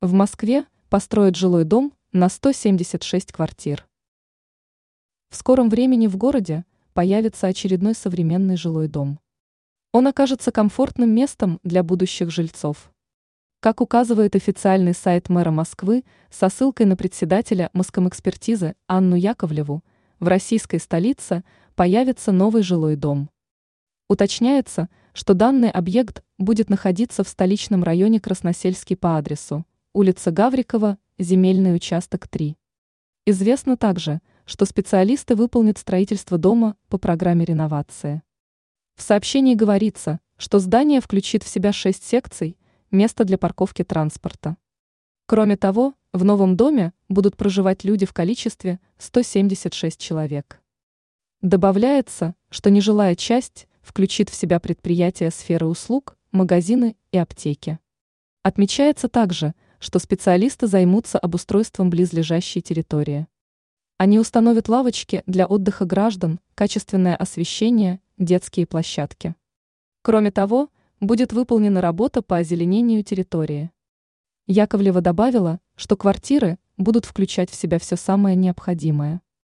В Москве построят жилой дом на 176 квартир. В скором времени в городе появится очередной современный жилой дом. Он окажется комфортным местом для будущих жильцов. Как указывает официальный сайт мэра Москвы со ссылкой на председателя Москомэкспертизы Анну Яковлеву, в российской столице появится новый жилой дом. Уточняется, что данный объект будет находиться в столичном районе Красносельский по адресу улица Гаврикова, земельный участок 3. Известно также, что специалисты выполнят строительство дома по программе реновации. В сообщении говорится, что здание включит в себя шесть секций, место для парковки транспорта. Кроме того, в новом доме будут проживать люди в количестве 176 человек. Добавляется, что нежилая часть включит в себя предприятия сферы услуг, магазины и аптеки. Отмечается также, что специалисты займутся обустройством близлежащей территории. Они установят лавочки для отдыха граждан, качественное освещение, детские площадки. Кроме того, будет выполнена работа по озеленению территории. Яковлева добавила, что квартиры будут включать в себя все самое необходимое.